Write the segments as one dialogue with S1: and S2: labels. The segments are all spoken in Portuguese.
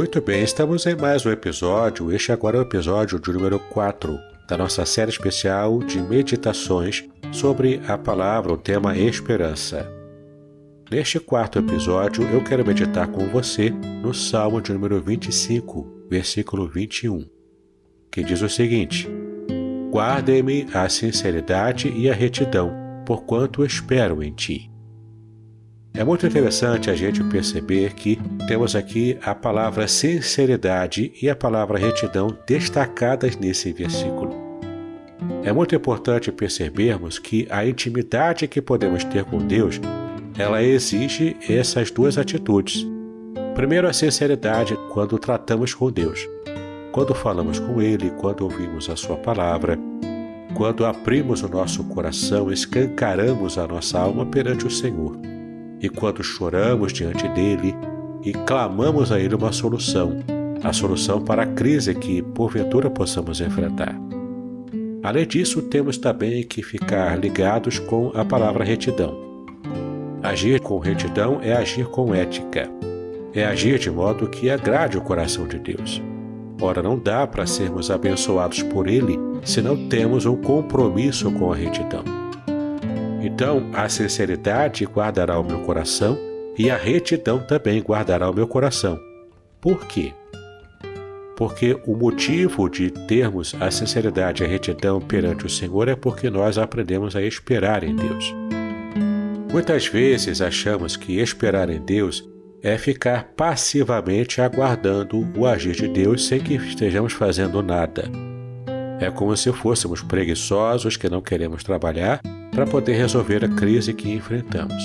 S1: Muito bem, estamos em mais um episódio. Este agora é o episódio de número 4 da nossa série especial de meditações sobre a palavra, o tema esperança. Neste quarto episódio, eu quero meditar com você no Salmo de número 25, versículo 21, que diz o seguinte: Guardem-me a sinceridade e a retidão, porquanto espero em ti. É muito interessante a gente perceber que temos aqui a palavra sinceridade e a palavra retidão destacadas nesse versículo. É muito importante percebermos que a intimidade que podemos ter com Deus, ela exige essas duas atitudes. Primeiro, a sinceridade quando tratamos com Deus. Quando falamos com Ele, quando ouvimos a Sua palavra, quando abrimos o nosso coração, escancaramos a nossa alma perante o Senhor e quando choramos diante dele e clamamos a ele uma solução, a solução para a crise que porventura possamos enfrentar. Além disso, temos também que ficar ligados com a palavra retidão. Agir com retidão é agir com ética. É agir de modo que agrade o coração de Deus. Ora, não dá para sermos abençoados por Ele se não temos um compromisso com a retidão. Então, a sinceridade guardará o meu coração e a retidão também guardará o meu coração. Por quê? Porque o motivo de termos a sinceridade e a retidão perante o Senhor é porque nós aprendemos a esperar em Deus. Muitas vezes achamos que esperar em Deus é ficar passivamente aguardando o agir de Deus sem que estejamos fazendo nada. É como se fôssemos preguiçosos que não queremos trabalhar para poder resolver a crise que enfrentamos.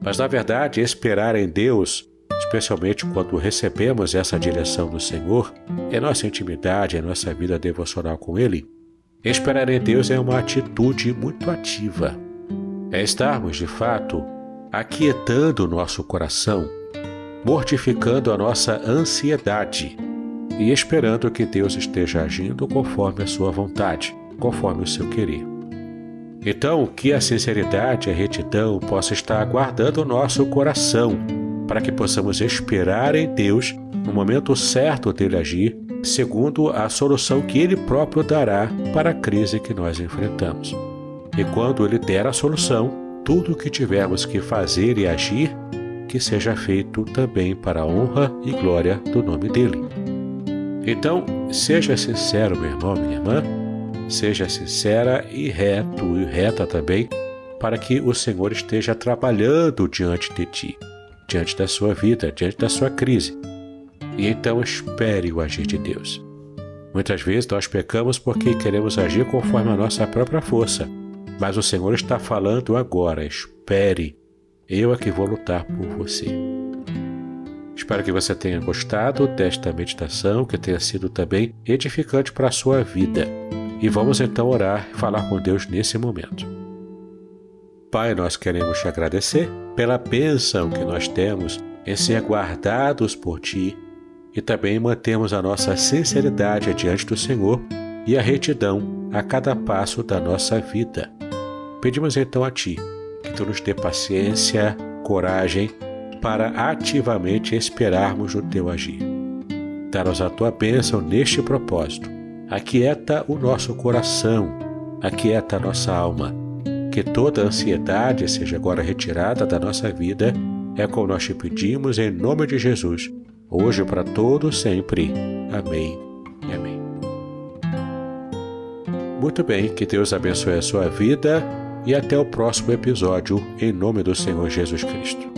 S1: Mas, na verdade, esperar em Deus, especialmente quando recebemos essa direção do Senhor, em nossa intimidade, em nossa vida devocional com Ele, esperar em Deus é uma atitude muito ativa. É estarmos, de fato, aquietando o nosso coração, mortificando a nossa ansiedade e esperando que Deus esteja agindo conforme a sua vontade, conforme o seu querer. Então, que a sinceridade e a retidão possa estar guardando o nosso coração, para que possamos esperar em Deus no momento certo dele agir, segundo a solução que ele próprio dará para a crise que nós enfrentamos. E quando ele der a solução, tudo o que tivermos que fazer e agir, que seja feito também para a honra e glória do nome dele. Então, seja sincero, meu irmão, minha irmã, Seja sincera e reto e reta também, para que o Senhor esteja trabalhando diante de ti, diante da sua vida, diante da sua crise. E então espere o agir de Deus. Muitas vezes nós pecamos porque queremos agir conforme a nossa própria força, mas o Senhor está falando agora: espere, eu é que vou lutar por você. Espero que você tenha gostado desta meditação, que tenha sido também edificante para a sua vida. E vamos então orar e falar com Deus nesse momento. Pai, nós queremos te agradecer pela bênção que nós temos em ser guardados por Ti e também mantemos a nossa sinceridade diante do Senhor e a retidão a cada passo da nossa vida. Pedimos então a Ti que Tu nos dê paciência, coragem para ativamente esperarmos o Teu agir. Dá-nos a Tua bênção neste propósito. Aquieta o nosso coração, aquieta a nossa alma. Que toda ansiedade seja agora retirada da nossa vida, é como nós te pedimos em nome de Jesus, hoje para todos sempre. Amém amém. Muito bem, que Deus abençoe a sua vida e até o próximo episódio, em nome do Senhor Jesus Cristo.